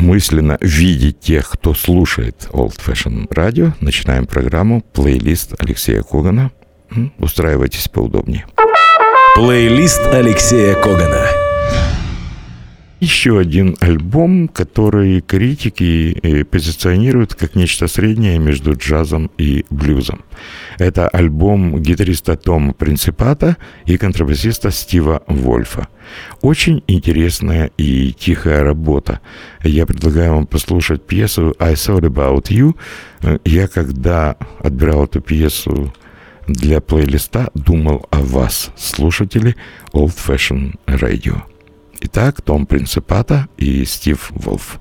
мысленно видеть тех, кто слушает Old Fashion Radio. Начинаем программу «Плейлист Алексея Когана». Устраивайтесь поудобнее. Плейлист Алексея Когана. Еще один альбом, который критики э, позиционируют как нечто среднее между джазом и блюзом. Это альбом гитариста Тома Принципата и контрабасиста Стива Вольфа. Очень интересная и тихая работа. Я предлагаю вам послушать пьесу «I Thought About You». Я, когда отбирал эту пьесу для плейлиста, думал о вас, слушатели Old Fashion Radio. Итак, Том Принципата и Стив Волф.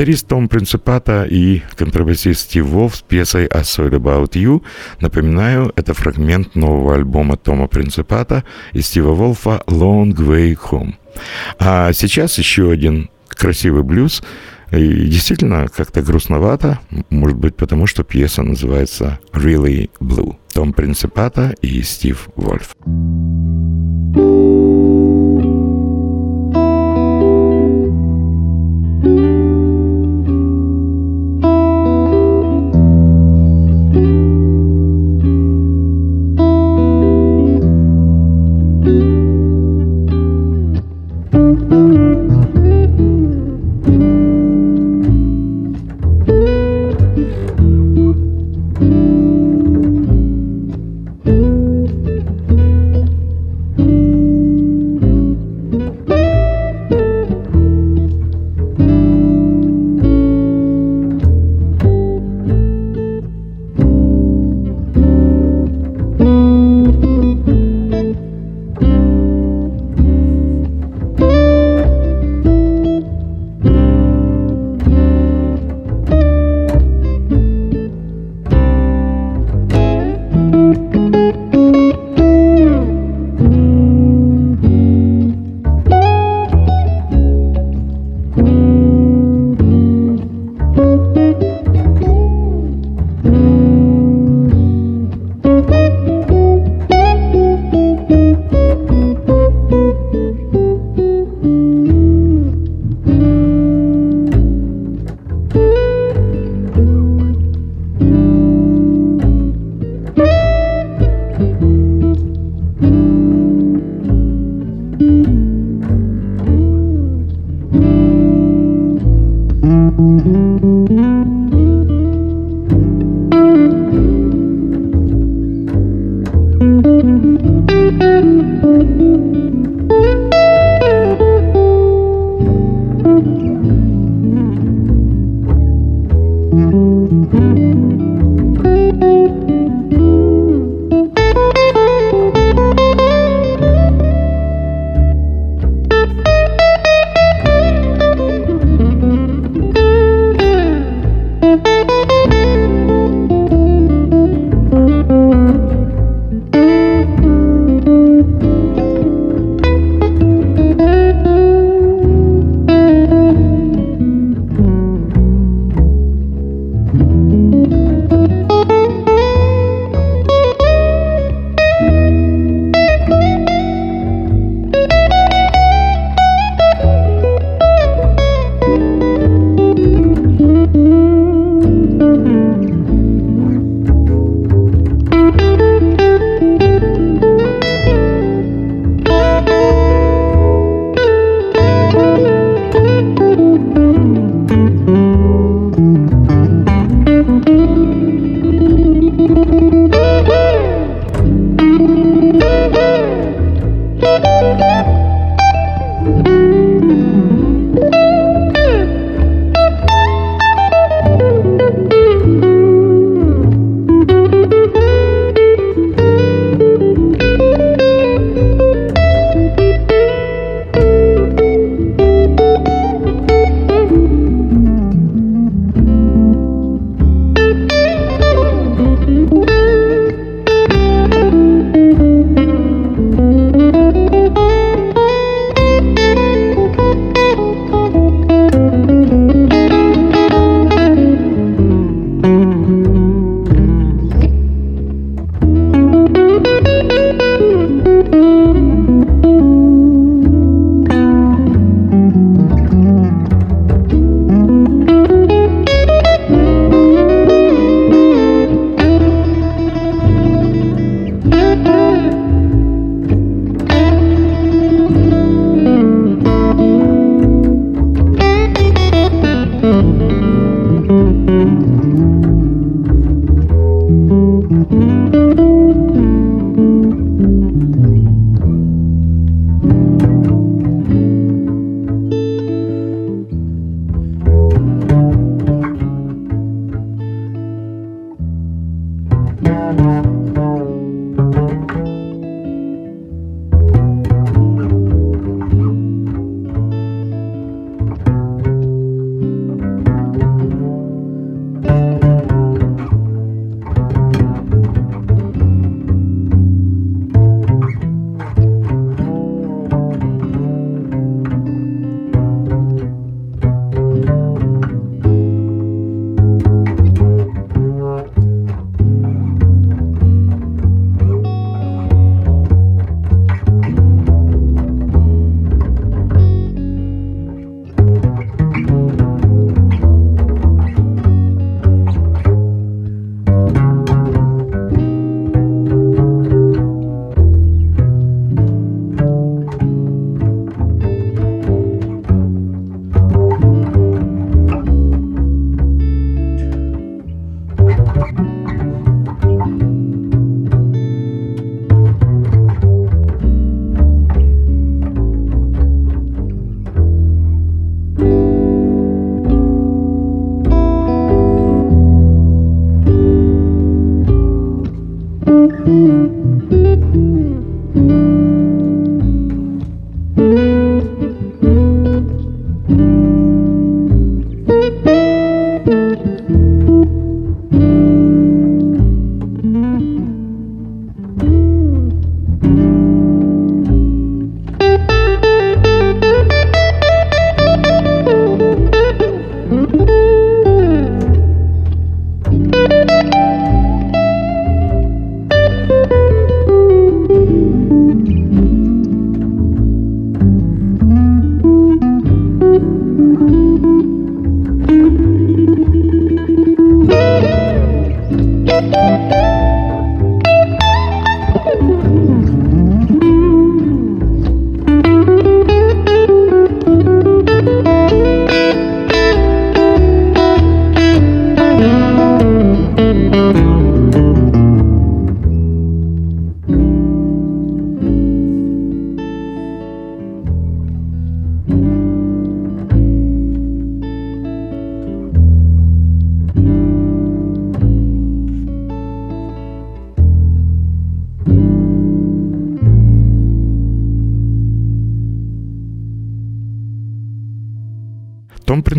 Гитарист Том Принципата и контрабасист Стив Вов с пьесой «I Saw About You». Напоминаю, это фрагмент нового альбома Тома Принципата и Стива Волфа «Long Way Home». А сейчас еще один красивый блюз. И действительно, как-то грустновато, может быть, потому что пьеса называется «Really Blue». Том Принципата и Стив Вольф.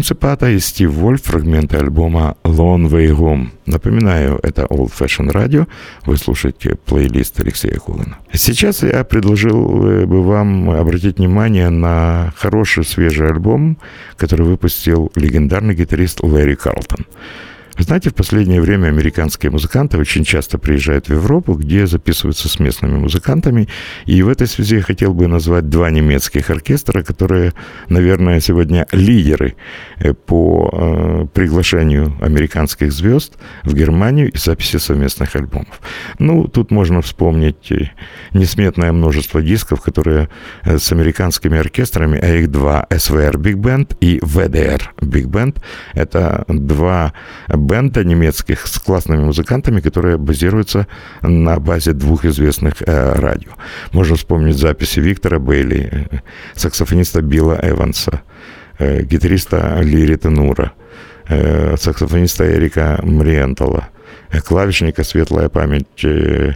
Принципата и Стив Вольф, фрагменты альбома Long Way Home. Напоминаю, это Old Fashion Radio. Вы слушаете плейлист Алексея Кулина. Сейчас я предложил э, бы вам обратить внимание на хороший свежий альбом, который выпустил легендарный гитарист Лэри Карлтон. Знаете, в последнее время американские музыканты очень часто приезжают в Европу, где записываются с местными музыкантами. И в этой связи я хотел бы назвать два немецких оркестра, которые, наверное, сегодня лидеры э, по э, приглашению американских звезд в Германию и записи совместных альбомов. Ну, тут можно вспомнить э, несметное множество дисков, которые с американскими оркестрами, а их два, SVR Big Band и VDR Big Band. Это два бенда немецких с классными музыкантами, которые базируются на базе двух известных э, радио. Можно вспомнить записи Виктора Бейли, э, саксофониста Билла Эванса, э, гитариста Лири Тенура, э, саксофониста Эрика Мриентала, э, клавишника «Светлая память» Э,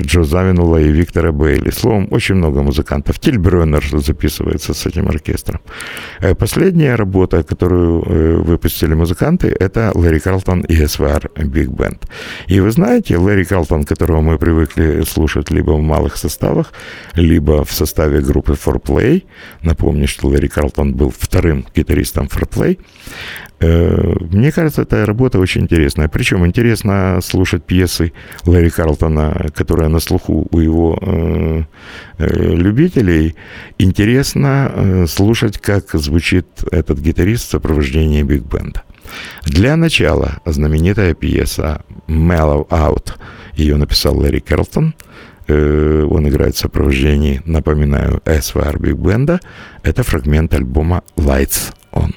Джо Завинула и Виктора Бейли. Словом, очень много музыкантов. Тиль Брюнер записывается с этим оркестром. Э, последняя работа, которую э, выпустили музыканты, это Лэри Карлтон и СВР Биг Бенд. И вы знаете, Лэри Карлтон, которого мы привыкли слушать либо в малых составах, либо в составе группы For Play. Напомню, что Лэри Карлтон был вторым гитаристом For Play. Э, мне кажется, эта работа очень интересная. Причем интересно слушать пьесы Лэри Карлтона, которая на слуху у его э, э, любителей. Интересно э, слушать, как звучит этот гитарист в сопровождении биг-бенда. Для начала знаменитая пьеса «Mellow Out». Ее написал Лэри Карлтон. Э, он играет в сопровождении, напоминаю, SVR Big Band. Это фрагмент альбома «Lights On».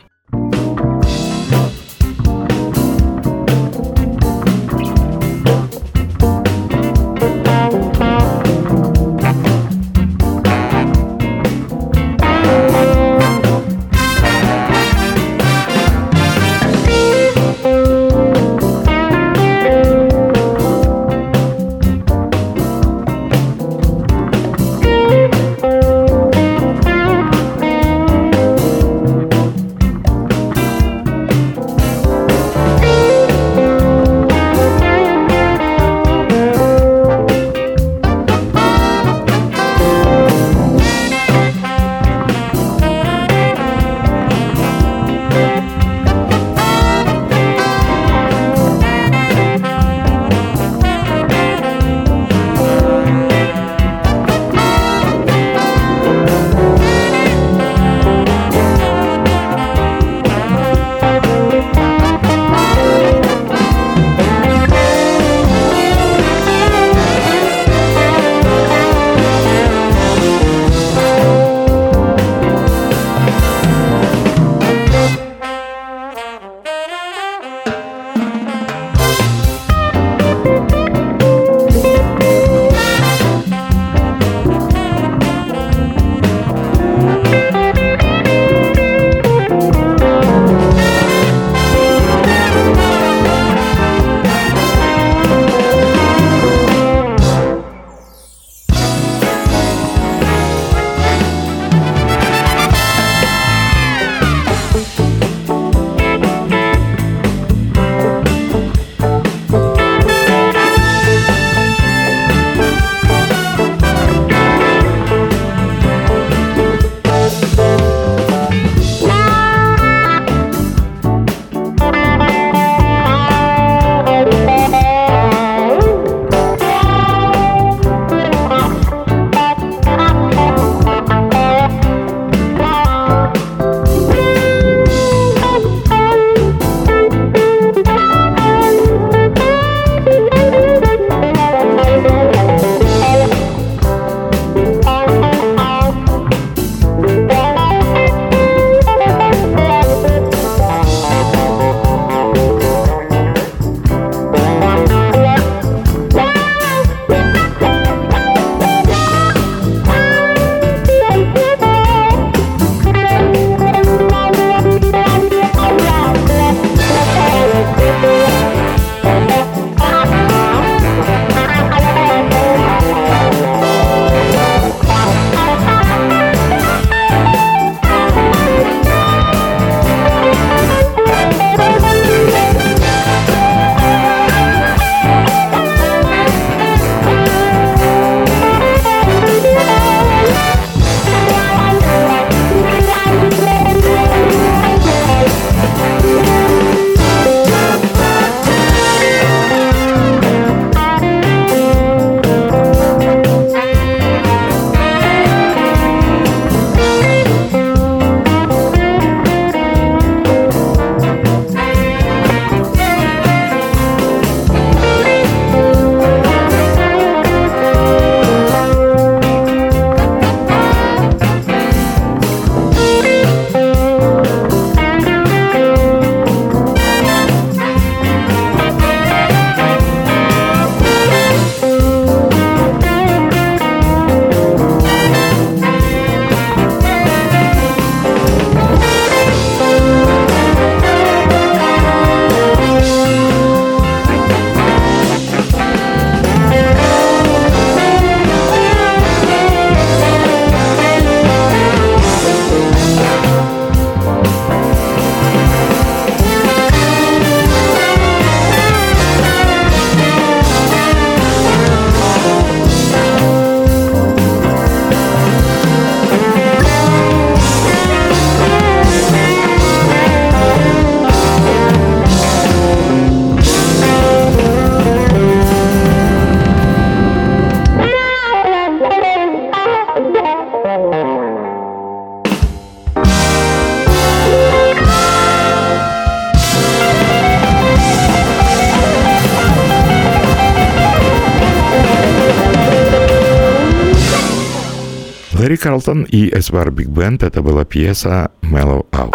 Карлтон и SWR Big Band это была пьеса «Mellow Out».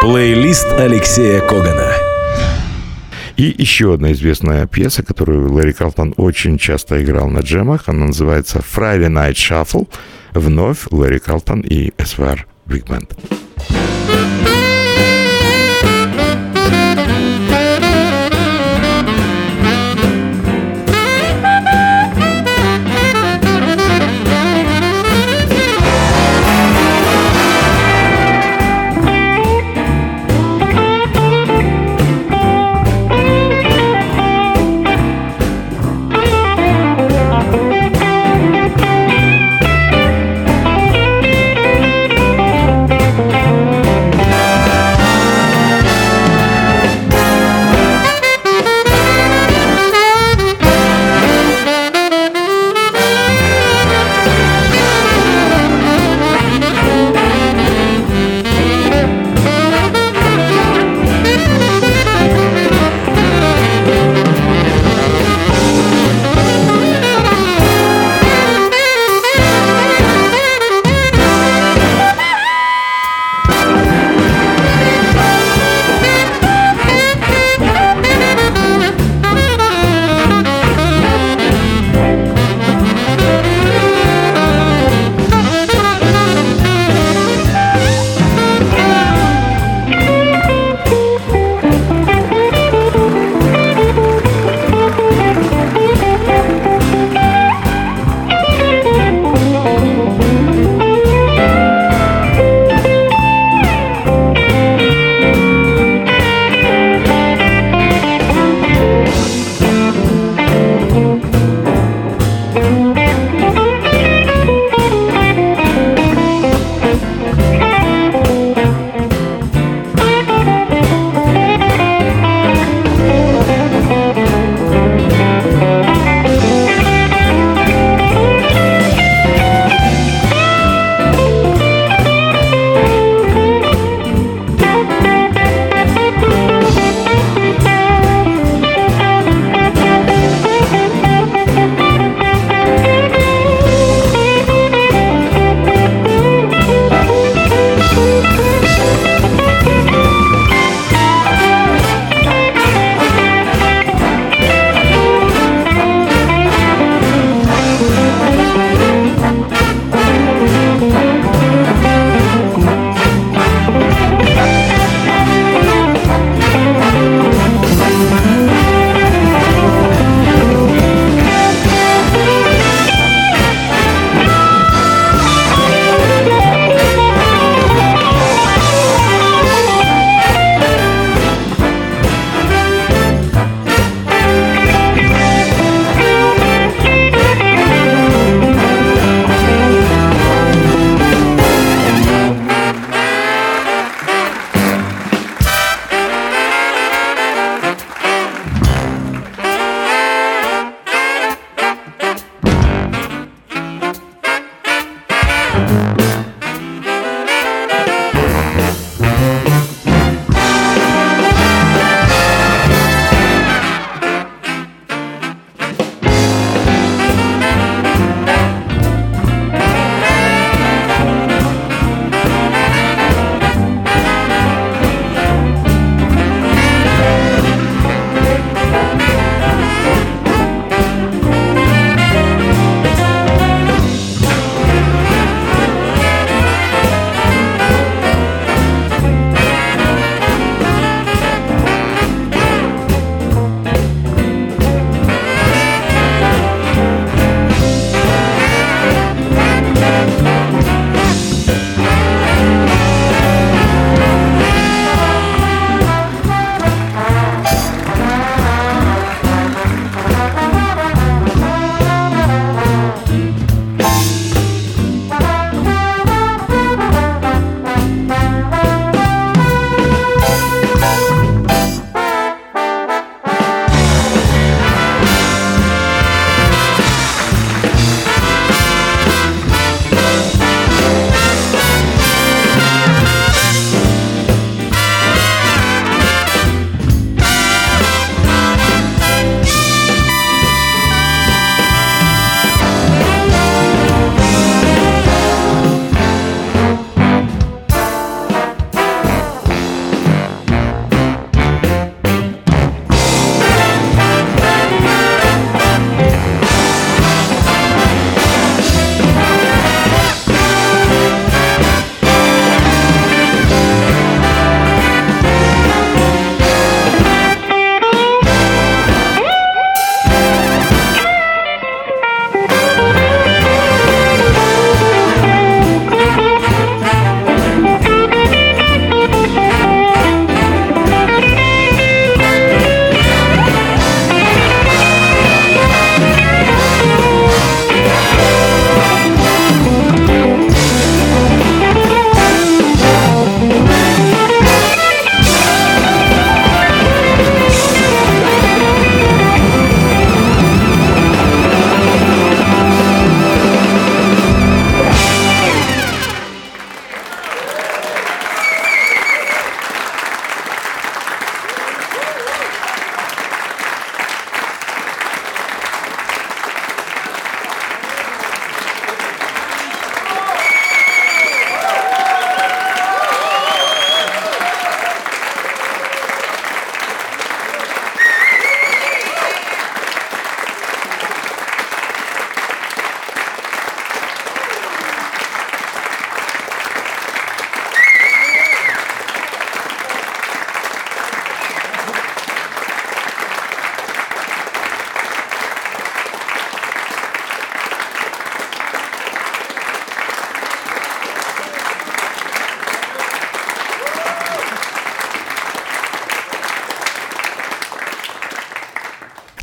Плейлист Алексея Когана. И еще одна известная пьеса, которую Лэри Карлтон очень часто играл на джемах, она называется «Friday Night Shuffle». Вновь Лэри Карлтон и SWR Big Band.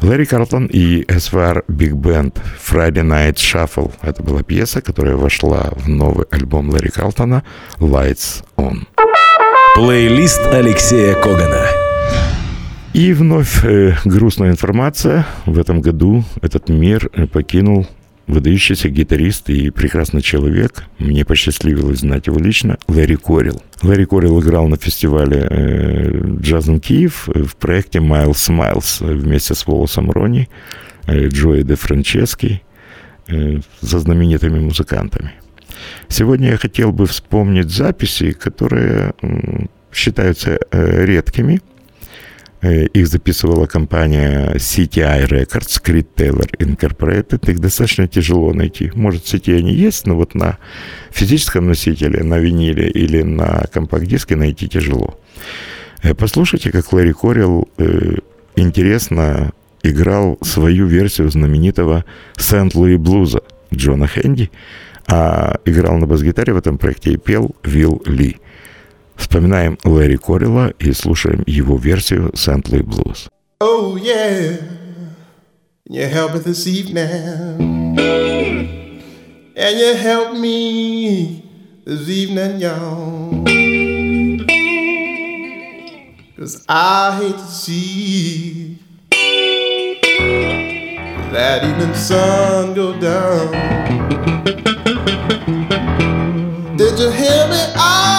Лэри Карлтон и SVR Big Band Friday Night Shuffle. Это была пьеса, которая вошла в новый альбом Лэри Карлтона Lights On. Плейлист Алексея Когана. И вновь э, грустная информация. В этом году этот мир э, покинул выдающийся гитарист и прекрасный человек. Мне посчастливилось знать его лично. Лэри Корил. Лэри Корил играл на фестивале э, «Джазен Киев» в проекте «Майлз Смайлз» вместе с Волосом Рони, э, Джои де Франчески, э, за знаменитыми музыкантами. Сегодня я хотел бы вспомнить записи, которые считаются э, редкими – их записывала компания CTI Records, Creed Taylor Incorporated. Их достаточно тяжело найти. Может, в сети они есть, но вот на физическом носителе, на виниле или на компакт-диске найти тяжело. Э, послушайте, как Ларри Корилл э, интересно играл свою версию знаменитого Сент-Луи блуза Джона Хэнди, а играл на бас-гитаре в этом проекте и пел Вилл Ли – Вспоминаем Лэри Корилла и слушаем его версию Сент-Луи Блюз. Oh yeah, you help me this evening, and you help me this evening, y'all. Cause I hate to see that evening sun go down. Did you hear me? I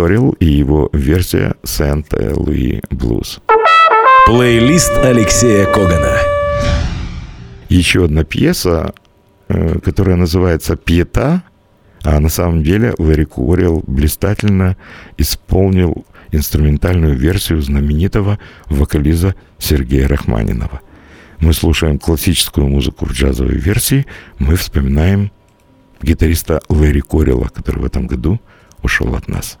Корилл и его версия Сент-Луи Блюз. Плейлист Алексея Когана. Еще одна пьеса, э, которая называется «Пьета», а на самом деле Лэри Куорил блистательно исполнил инструментальную версию знаменитого вокализа Сергея Рахманинова. Мы слушаем классическую музыку в джазовой версии, мы вспоминаем гитариста Лэри Корила, который в этом году ушел от нас.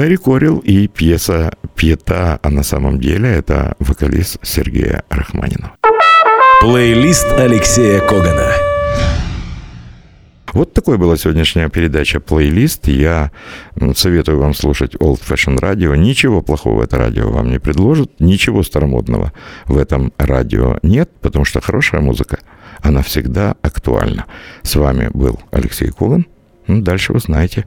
Ларри Корил и пьеса «Пьета», а на самом деле это вокалист Сергея Рахманинова. Плейлист Алексея Когана. Вот такой была сегодняшняя передача «Плейлист». Я советую вам слушать Old Fashion Radio. Ничего плохого это радио вам не предложит, ничего старомодного в этом радио нет, потому что хорошая музыка, она всегда актуальна. С вами был Алексей Коган. Дальше вы знаете.